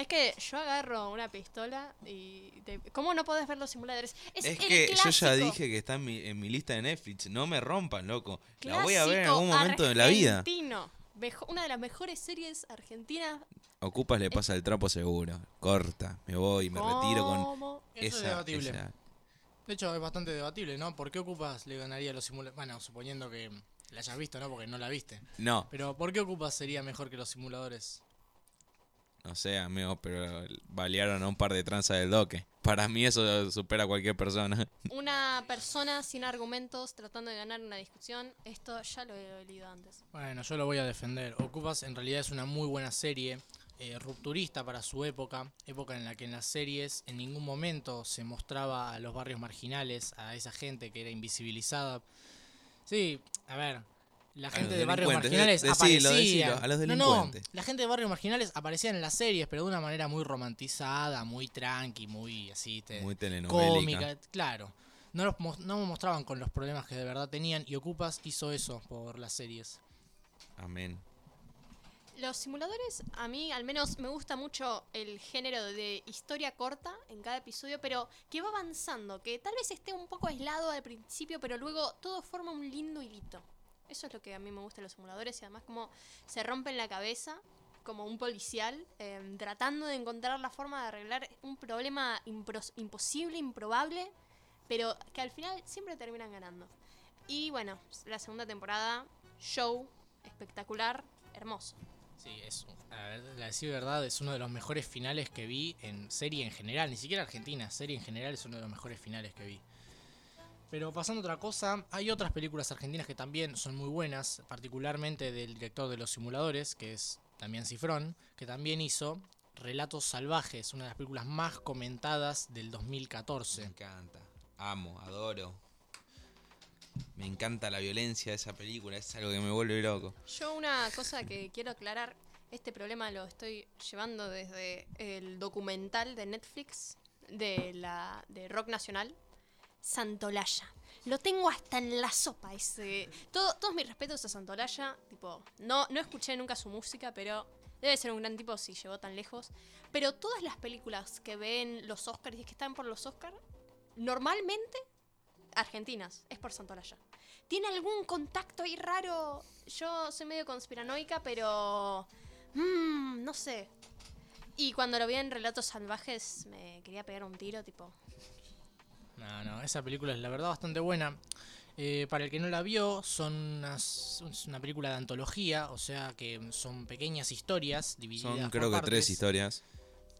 Es que yo agarro una pistola y... te- ¿Cómo no podés ver los simuladores? Es, Es el que yo ya dije que está en mi, en mi lista de Netflix. No me rompan, loco. La voy a ver en algún momento de la vida. argentino. Mejo- una de las mejores series argentinas. Ocupas le pasa el trapo seguro. Corta, me voy, me retiro con ¿Cómo? Eso es debatible. esa- De hecho, es bastante debatible, ¿no? ¿Por qué Ocupas le ganaría a los simuladores? Bueno, suponiendo que la hayas visto, ¿no? Porque no la viste. No, Pero ¿por qué Ocupas sería mejor que los simuladores? No sé, amigo, pero balearon a un par de tranzas del doque. Para mí eso supera a cualquier persona. Una persona sin argumentos tratando de ganar una discusión. Esto ya lo he leído antes. Bueno, yo lo voy a defender. Ocupas en realidad es una muy buena serie, eh, rupturista para su época, época en la que en las series en ningún momento se mostraba a los barrios marginales, a esa gente que era invisibilizada. Sí, a ver, la gente de barrios marginales de- decilo, aparecía. decilo, a los No, no, la gente de barrios marginales aparecía en las series, pero de una manera muy romantizada, muy tranqui, muy así, te- Muy cómica, claro. No, los no mostraban con los problemas que de verdad tenían y Ocupas hizo eso por las series. Amén. Los simuladores, a mí al menos me gusta mucho el género de historia corta en cada episodio, pero que va avanzando, que tal vez esté un poco aislado al principio, pero luego todo forma un lindo hilito. Eso es lo que a mí me gusta de los simuladores y además como se rompen la cabeza como un policial eh, tratando de encontrar la forma de arreglar un problema imposible, improbable, pero que al final siempre terminan ganando. Y bueno, la segunda temporada, show, espectacular, hermoso. Sí, es, a ver, la decir verdad, es uno de los mejores finales que vi en serie en general, ni siquiera Argentina, serie en general es uno de los mejores finales que vi. Pero pasando a otra cosa, hay otras películas argentinas que también son muy buenas, particularmente del director de Los Simuladores, que es Damián Cifrón, que también hizo Relatos Salvajes, una de las películas más comentadas del Me 2014. encanta. Amo, adoro. Me encanta la violencia de esa película, es algo que me vuelve loco. Yo una cosa que quiero aclarar, este problema lo estoy llevando desde el documental de Netflix de la de rock nacional, Santolaya. Lo tengo hasta en la sopa ese. Todo, todos mis respetos a Santolaya, tipo, no, no escuché nunca su música, pero debe ser un gran tipo si llegó tan lejos. Pero todas las películas que ven los Oscars y que están por los Oscars, normalmente argentinas, es por Santolaya. ¿Tiene algún contacto ahí raro? Yo soy medio conspiranoica, pero... mm, no sé. Y cuando lo vi en Relatos Salvajes me quería pegar un tiro, tipo... No, no, esa película es la verdad bastante buena. Eh, para el que no la vio, son unas- es una película de antología, o sea que son pequeñas historias divididas Son por creo que partes. tres historias.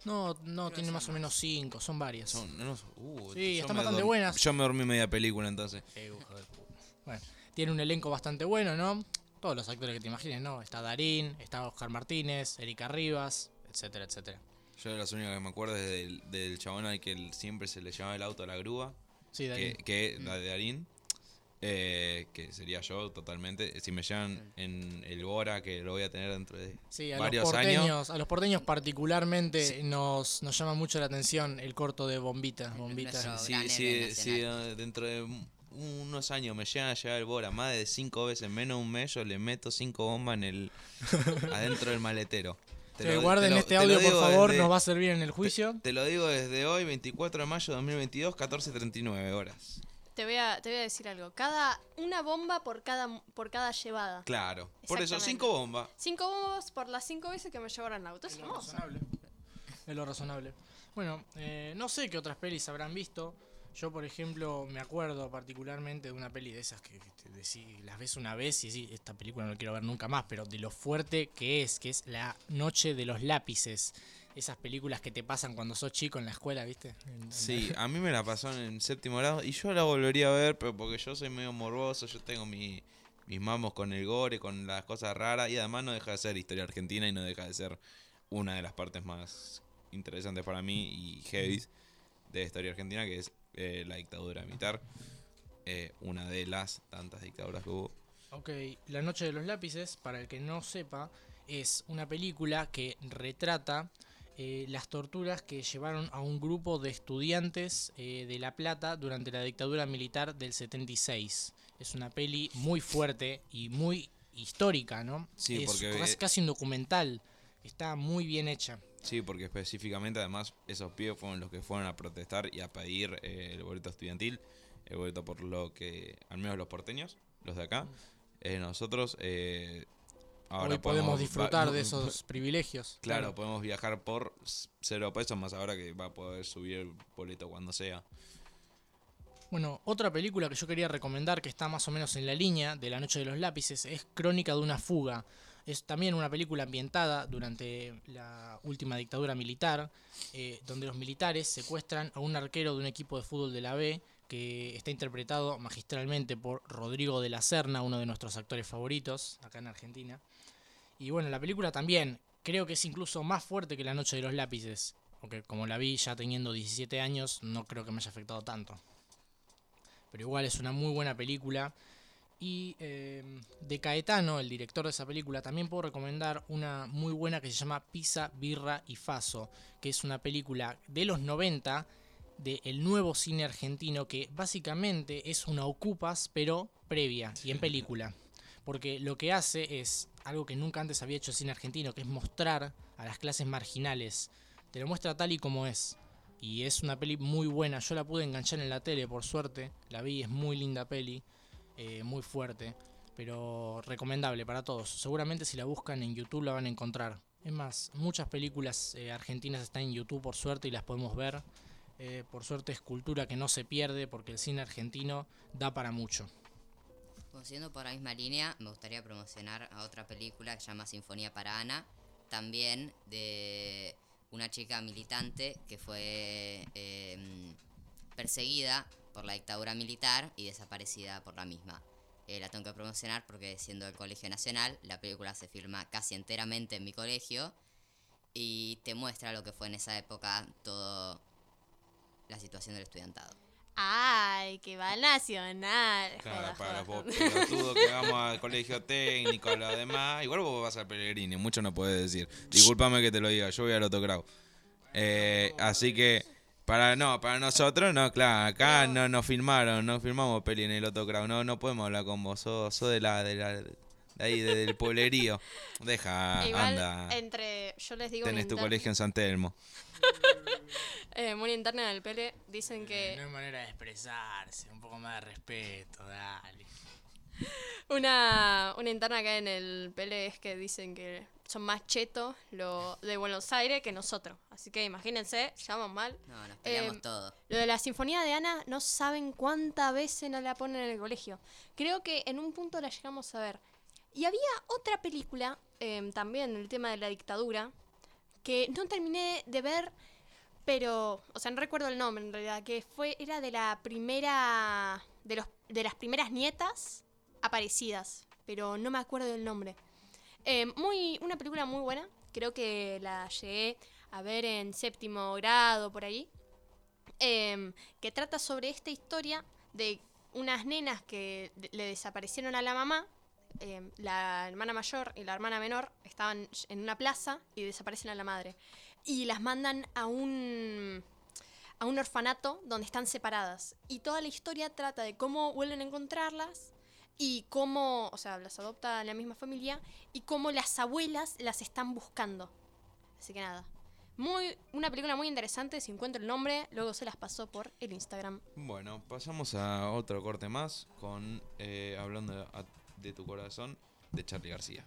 No, no, tiene más o menos cinco, son varias. Son, no, uh, Sí, yo están bastante buenas. Yo me dormí media película entonces. Eh. Bueno, tiene un elenco bastante bueno, ¿no? Todos los actores que te imagines, ¿no? Está Darín, está Oscar Martínez, Erika Rivas, etcétera, etcétera. Yo de las únicas que me acuerdo es del, del chabón al que el- siempre se le llamaba el auto a la grúa. Sí, que, Darín. que la de Darín. eh, que sería yo totalmente. Si me llevan en el Bora, que lo voy a tener dentro de Sí, a varios los porteños, años. a los porteños particularmente nos, nos llama mucho la atención el corto de Bombita. Bombita. Sí, sí, sí, dentro de un- unos años me llegan a llevar el Bora más de cinco veces, en menos de un mes, yo le meto cinco bombas en el adentro del maletero. Te Que lo- guarden te lo- este audio, por favor, desde- nos va a servir en el juicio. Te lo digo desde hoy, 24 de mayo de 2022, 14.39 horas. Te voy a, te voy a decir algo. Cada... Una bomba por cada, por cada llevada. Claro. Por eso, cinco bombas. Cinco bombas por las cinco veces que me llevaron el auto. Es Es hermoso. razonable. Es lo razonable. Bueno, eh, no sé qué otras pelis habrán visto. Yo, por ejemplo, me acuerdo particularmente de una peli de esas que, que te decí- las ves una vez y decís, esta película no la quiero ver nunca más, pero de lo fuerte que es, que es La Noche de los Lápices. Esas películas que te pasan cuando sos chico en la escuela, ¿viste? Sí, a mí me la pasó en séptimo grado y yo la volvería a ver, pero porque yo soy medio morboso, yo tengo mi- mis mamos con el gore, con las cosas raras y además no deja de ser historia argentina y no deja de ser una de las partes más interesantes para mí y heavy de historia argentina, que es eh, la dictadura militar, eh, una de las tantas dictaduras que hubo. Ok, La Noche de los Lápices, para el que no sepa, es una película que retrata eh, las torturas que llevaron a un grupo de estudiantes eh, de La Plata durante la dictadura militar del 76. Es una peli muy fuerte y muy histórica, ¿no? Sí, es porque- casi, casi un documental. Está muy bien hecha. Sí, porque específicamente además esos pibes fueron los que fueron a protestar y a pedir eh, el boleto estudiantil, el boleto por lo que, al menos los porteños, los de acá, eh, nosotros eh, ahora Hoy podemos disfrutar de esos privilegios. Claro, podemos viajar por cero pesos más ahora que va a poder subir el boleto cuando sea. Bueno, otra película que yo quería recomendar que está más o menos en la línea de La Noche de los Lápices es Crónica de una fuga. Es también una película ambientada durante la última dictadura militar, eh, donde los militares secuestran a un arquero de un equipo de fútbol de la B, que está interpretado magistralmente por Rodrigo de la Serna, uno de nuestros actores favoritos acá en Argentina. Y bueno, la película también creo que es incluso más fuerte que La Noche de los Lápices, aunque como la vi ya teniendo 17 años, no creo que me haya afectado tanto pero igual es una muy buena película. Y eh, de Caetano, el director de esa película, también puedo recomendar una muy buena que se llama Pizza, Birra y Faso, que es una película de los 90 del nuevo cine argentino que básicamente es una ocupas pero previa y en película. Porque lo que hace es algo que nunca antes había hecho el cine argentino, que es mostrar a las clases marginales. Te lo muestra tal y como es. Y es una peli muy buena. Yo la pude enganchar en la tele, por suerte. La vi, es muy linda peli. Eh, muy fuerte. Pero recomendable para todos. Seguramente si la buscan en YouTube la van a encontrar. Es más, muchas películas eh, argentinas están en YouTube por suerte y las podemos ver. Eh, por suerte es cultura que no se pierde porque el cine argentino da para mucho. Siguiendo por la misma línea, me gustaría promocionar a otra película que se llama Sinfonía para Ana, también de una chica militante que fue perseguida por la dictadura militar y desaparecida por la misma. Eh, la tengo que promocionar porque siendo del Colegio Nacional, la película se filma casi enteramente en mi colegio y te muestra lo que fue en esa época todo la situación del estudiantado. Ay, que va al nacional. Claro, Joda, para joda. vos, pelotudo, que vamos al colegio técnico, a lo demás. Igual vos vas al Pellegrini, mucho no puedes decir. Discúlpame que te lo diga, yo voy al otro grado. Eh, así que, para no, para nosotros, no, claro, acá no nos filmaron, no filmamos peli en el otro grado, no, no podemos hablar con vos, sos, sos de la, de la, de ahí, de- del pueblerío. Deja, Igual, anda, entre. Yo les digo. tenés tu colegio en San Telmo. Eh, muy interna del Pele. Dicen No que. hay manera de expresarse, un poco más de respeto, dale. Una, una interna acá en el Pele es que dicen que son más chetos lo de Buenos Aires que nosotros. Así que imagínense, llamamos mal. No, nos peleamos Eh, todo. Lo de la Sinfonía de Ana, no saben cuántas veces nos la ponen en el colegio. Creo que en un punto la llegamos a ver. Y había otra película, eh, también el tema de la dictadura, que no terminé de ver, pero, o sea, no recuerdo el nombre en realidad, que fue, era de la primera, de, los, de las primeras nietas aparecidas, pero no me acuerdo del nombre. Eh, muy, una película muy buena, creo que la llegué a ver en séptimo grado, por ahí em, que trata sobre esta historia de unas nenas que le desaparecieron a la mamá. em, la hermana mayor y la hermana menor estaban en una plaza y desaparecen a la madre. Y las mandan a un, a un orfanato donde están separadas. Y toda la historia trata de cómo vuelven a encontrarlas y cómo, o sea, las adopta la misma familia y cómo las abuelas las están buscando. Así que nada. Muy, una película muy interesante, si encuentro el nombre, luego se las paso por el Instagram. Bueno, pasamos a otro corte más con eh, hablando de, de tu corazón de Charlie García.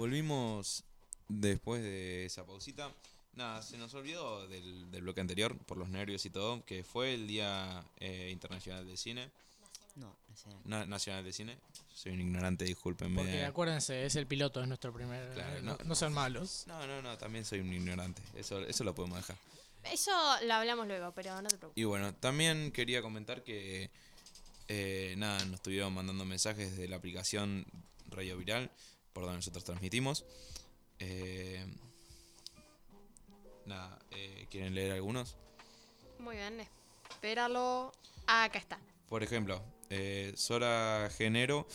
Volvimos después de esa pausita. Nada, se nos olvidó del, del bloque anterior, por los nervios y todo, que fue el Día eh, Internacional del Cine. No, nacional. Na- Nacional de Cine. Soy un ignorante, discúlpenme. Porque acuérdense, es el piloto, es nuestro primer. Claro, eh, no, no. no sean malos. No, no, no, también soy un ignorante. Eso, eso lo podemos dejar. Eso lo hablamos luego, pero no te preocupes. Y bueno, también quería comentar que eh, nada, nos estuvieron mandando mensajes de la aplicación Radio Viral, por donde nosotros transmitimos. Eh, nada, eh, ¿quieren leer algunos? Muy bien, espéralo. Ah, acá está. Por ejemplo, eh, Sora Genero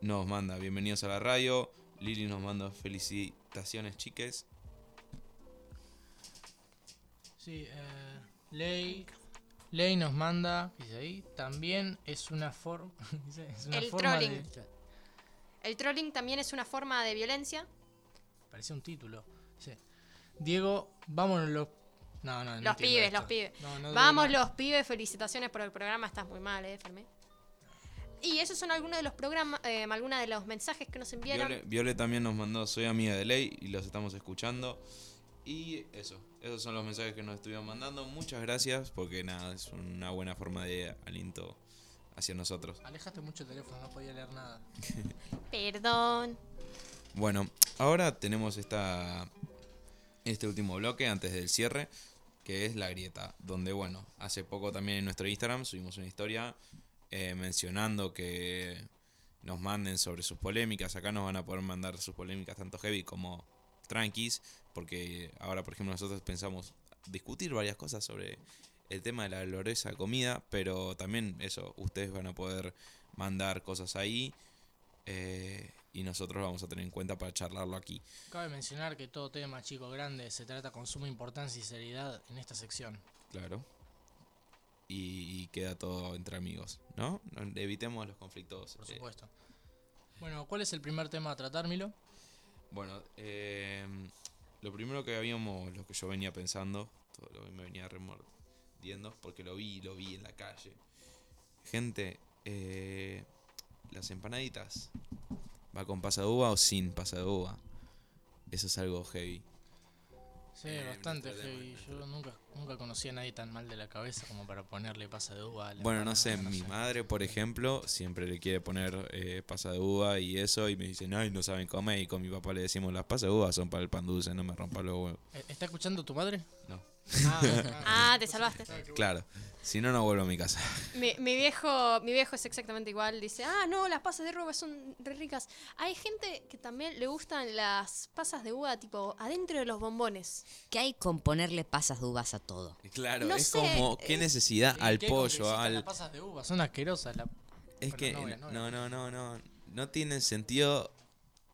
nos manda bienvenidos a la radio. Lili nos manda felicitaciones, chiques. Sí, eh, Ley. Ley nos manda, ¿qué dice ahí? También es una forma. es una El forma trolling. de. El trolling también es una forma de violencia. Parecía un título. Sí. Diego, vámonos los. No, no, no Los pibes, esto. los pibes. No, no Vamos los pibes, felicitaciones por el programa, estás muy mal, eh, Fermín. Y esos son algunos de los programas, eh, algunos de los mensajes que nos enviaron. Viole, Viole también nos mandó soy amiga de Ley y los estamos escuchando. Y eso, esos son los mensajes que nos estuvieron mandando. Muchas gracias porque nada, es una buena forma de aliento hacia nosotros. Alejaste mucho el teléfono, no podía leer nada. Perdón. Bueno, ahora tenemos esta este último bloque antes del cierre, que es la grieta, donde bueno, hace poco también en nuestro Instagram subimos una historia eh, mencionando que nos manden sobre sus polémicas. Acá nos van a poder mandar sus polémicas tanto heavy como tranquis, porque ahora por ejemplo nosotros pensamos discutir varias cosas sobre el tema de la gloriosa comida, pero también eso, ustedes van a poder mandar cosas ahí. eh, y nosotros vamos a tener en cuenta para charlarlo aquí. Cabe mencionar que todo tema chico grande se trata con suma importancia y seriedad en esta sección. Claro. Y, y queda todo entre amigos, ¿no? Evitemos los conflictos. Por eh, supuesto. Bueno, ¿cuál es el primer tema a tratar, Milo? bueno, eh, lo primero que habíamos, lo que yo venía pensando, todo lo que me venía remordiendo, porque lo vi, lo vi en la calle. Gente, eh, las empanaditas, ¿va con pasa de uva o sin pasa de uva? Eso es algo heavy. Sí, Eh, bastante heavy. Yo nunca, nunca conocí a nadie tan mal de la cabeza como para ponerle pasa de uva a la Bueno, no sé, mi madre, por ejemplo, siempre le quiere poner eh, pasa de uva y eso, y me dicen, ay, no saben comer, y con mi papá le decimos, las pasas de uva son para el pan dulce, no me rompa los huevos. Eh, ¿Está escuchando tu madre? No. Ah, Ah, te salvaste. Claro, si no, no vuelvo a mi casa. Mi, mi viejo mi viejo es exactamente igual. Dice, ah, no, las pasas de uva son re ricas. Hay gente que también le gustan las pasas de uva, tipo, adentro de los bombones. ¿Qué hay con ponerle pasas de uvas a todo? Claro, No es sé, como, ¿qué eh, necesidad ¿Y al qué pollo, Las pasas de uva son asquerosas. la- Es que, no no no, no, no, no, no tiene sentido,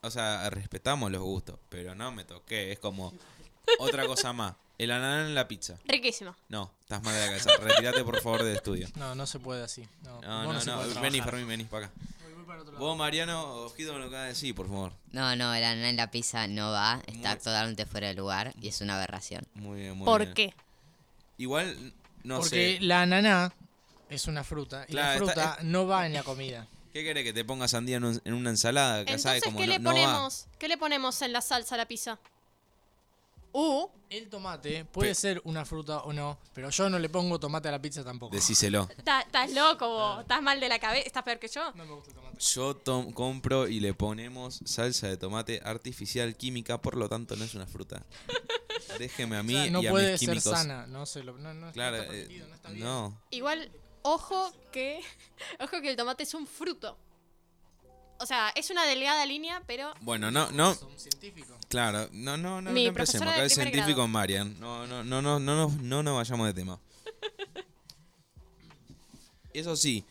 o sea, respetamos los gustos, pero no me toqué, es como otra cosa más. El ananá en la pizza. Riquísimo. No, estás mal de la cabeza. Retírate por favor del estudio. No, no se puede así. No, No, vos no, no. puede Vení. Fermín, vení para acá. Voy- voy para otro lado. Vos, Mariano, ojito con lo que vas a decir, por favor. No, no, el ananá en la pizza no va, está Muy- totalmente fuera de lugar y es una aberración. Muy bien, muy ¿Por bien. qué? Igual, no Porque sé. la ananá es una fruta y Claro, la está- fruta no va en la comida. ¿Qué querés que te pongas sandía en, un- en una ensalada? Que sabe Entonces, como ¿qué no, le no va. ponemos? ¿Qué le ponemos en la salsa a la pizza? Uh, El tomate puede Pe- ser una fruta o no, pero yo no le pongo tomate a la pizza tampoco. Decíselo. ta- estás loco vos. Estás mal de la cabeza. Estás peor que yo. No me gusta el tomate. Yo tom- compro y le ponemos salsa de tomate artificial química, por lo tanto no es una fruta. Déjeme a mí O sea, no y a puede mis ser químicos. sana, no se lo, no, no, Claro, no está eh, permitido, no está bien. no. Igual, ojo que. Ojo que el tomate es un fruto. O sea, es una delgada línea, pero. Bueno, no, no. Es un científico. Claro, no, no, no, Mi no empecemos. Acá primer científico grado. Marian. No, no, no, no, no, no, no nos vayamos de tema. Eso sí,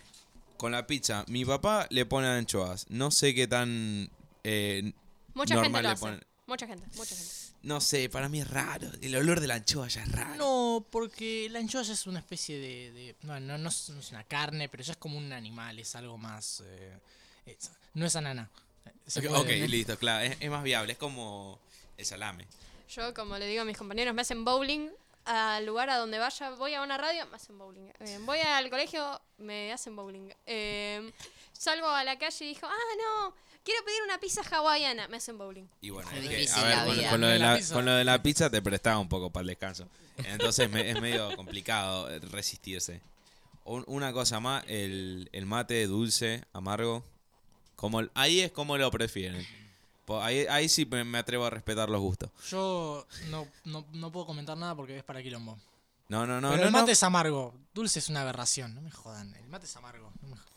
con la pizza, mi papá le pone anchoas. No sé qué tan eh, Mucha gente normal lo le hace. ponen. Mucha gente, mucha gente. No sé, para mí es raro. El olor de la anchoa ya es raro. No, porque la anchoa ya es una especie de... de- no, no, no es, no es una carne, pero ya es como un animal, es algo más... eh, es- no es ananá. Se ok, puede- ok, listo, claro. Es, es más viable, es como el salame. Yo, como le digo a mis compañeros, me hacen bowling. Al lugar a donde vaya, voy a una radio, me hacen bowling. Eh, voy al colegio, me hacen bowling. Eh, salgo a la calle y digo, ah, no, quiero pedir una pizza hawaiana. Me hacen bowling. Y bueno, Es que, a ver, la con, lo de La pizza. con lo de la pizza te prestaba un poco para el descanso. Entonces me- es medio complicado eh, resistirse. Un- una cosa más, el, el mate dulce, amargo. Como, ahí es como lo prefieren. Ahí, ahí sí me, me atrevo a respetar los gustos. Yo no, no, no puedo comentar nada porque es para quilombo. No, no, no. Pero no, el no. mate es amargo. Dulce es una aberración. No me jodan. El mate es amargo. no me jodan.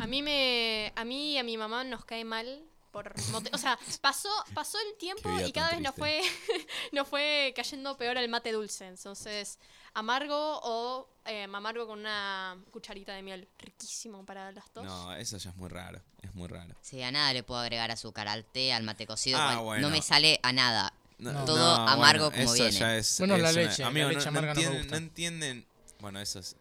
A mí me a mí y a mi mamá nos cae mal por mote- o sea, pasó pasó el tiempo y cada vez nos fue nos fue cayendo peor el mate dulce. Entonces, amargo o eh, amargo con una cucharita de miel, riquísimo para las dos. No, eso ya es muy raro. Es muy raro. Sí, a nada le puedo agregar azúcar, al té, al mate cocido. Ah, bueno. No me sale a nada. No, Todo no, amargo bueno, como eso viene. ya es- Bueno, la es una- leche, la amigo, leche no, amarga no me entienden, gusta. no entienden. Bueno, eso es.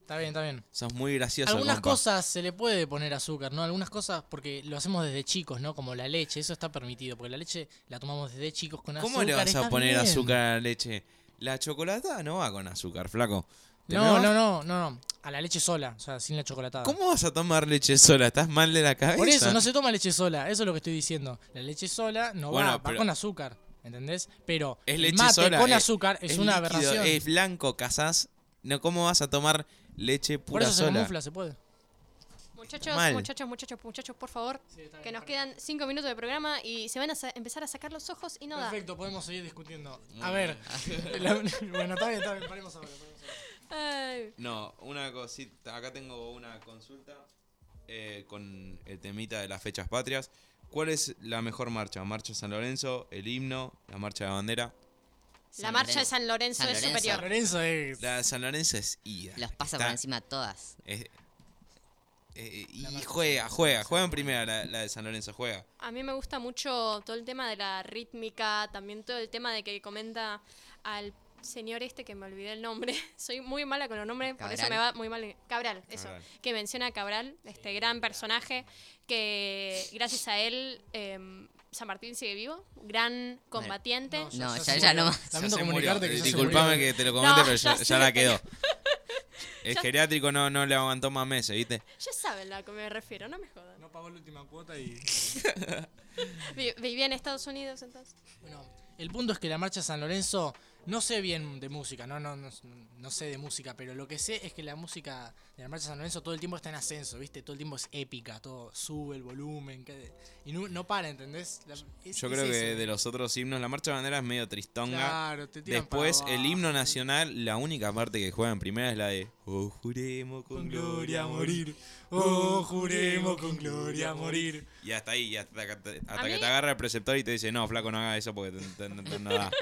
Está bien, está bien. Sos muy gracioso. Algunas compa. cosas se le puede poner azúcar, ¿no? Algunas cosas porque lo hacemos desde chicos, ¿no? Como la leche, eso está permitido, porque la leche la tomamos desde chicos con azúcar. ¿Cómo le vas a poner bien. azúcar a la leche? La chocolatada no va con azúcar, flaco. ¿Te me No, no, no, no, no. A la leche sola, o sea, sin la chocolatada. ¿Cómo vas a tomar leche sola? ¿Estás mal de la cabeza? Por eso, no se toma leche sola, eso es lo que estoy diciendo. La leche sola no Bueno, va, va pero- con azúcar, ¿entendés? Pero Es leche mate sola. con eh, azúcar es, una líquido, aberración. Es blanco, casás. No, ¿Cómo vas a tomar leche Por pura eso se sola? camufla, se puede. Muchachos, Mal. muchachos, muchachos, muchachos, por favor, que nos quedan cinco minutos de programa y se van a sa- empezar a sacar los ojos y no da. Perfecto, podemos seguir discutiendo. A ver, la- bueno, está bien, está bien, paremos ahora. No, una cosita. Acá tengo una consulta eh, con el temita de las fechas patrias. ¿Cuál es la mejor marcha? ¿Marcha San Lorenzo? ¿El himno? ¿La marcha de bandera? la San marcha de Lorenzo. San Lorenzo San es Lorenzo. superior. Lorenzo es. La de San Lorenzo es ida. Los pasa Está- por encima todas. es- eh, y juega, juega, juega en primera la, la de San Lorenzo, juega. A mí me gusta mucho todo el tema de la rítmica, también todo el tema de que comenta al señor este que me olvidé el nombre. Soy muy mala con los nombres, por eso me va muy mal. Cabral, eso. Cabral. Que menciona a Cabral, este gran personaje que gracias a él em, San Martín sigue vivo, gran combatiente. No, ya- murió. ya no. Ya se comunicarte que ya Disculpame que te lo comente, No, pero ya, ya ya la quedó. El geriátrico no, no le aguantó más meses, ¿viste? Ya saben a lo que me refiero, no me jodan. No pagó la última cuota y. Vi- Vivía en Estados Unidos entonces. Bueno, el punto es que la marcha San Lorenzo, no sé bien de música, no, no, no, no sé de música, pero lo que sé es que la música de la marcha San Lorenzo todo el tiempo está en ascenso, ¿viste? Todo el tiempo es épica, todo sube el volumen, que- y no, no para, ¿entendés? La- es- Yo es creo que de los otros himnos, la marcha de bandera es medio tristonga. Claro, te tiran para Después, el himno nacional, la única parte que juega en primera es la de Oh, juremos con, Con gloria morir, oh, juremos con gloria a morir. Y hasta ahí, y hasta, que te- hasta A que mí- te agarra el preceptor y te dice, no, flaco, no haga eso porque te, te- te- no da.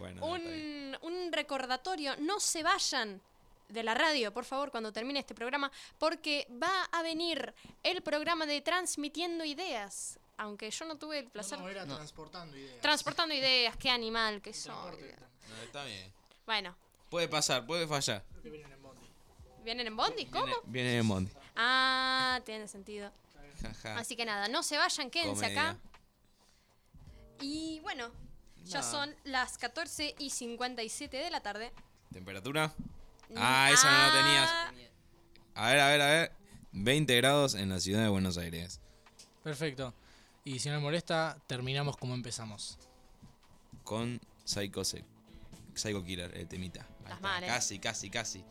Bueno, un, un recordatorio, no se vayan de la radio, por favor, cuando termine este programa, porque va a venir el programa de Transmitiendo Ideas. Aunque yo no tuve el placer. No, era No. transportando ideas. Transportando ideas, qué animal que soy. No, está bien. Bueno, Puede pasar, puede fallar. Creo que vienen en bondi. ¿vienen en Bondi? ¿Cómo? Viene, viene de Mondi. Ah, tiene sentido. Así que nada, no se vayan, quédense Comedia. acá. Y bueno, ya son las 14 y 57 de la tarde. ¿Temperatura? Ah, esa no la tenías. Ah, A ver, a ver, a ver. 20 grados en la ciudad de Buenos Aires. Perfecto. Y si no me molesta, terminamos como empezamos. Con Psycho, Se- Psycho Killer, el temita. Eh. Casi, casi, casi.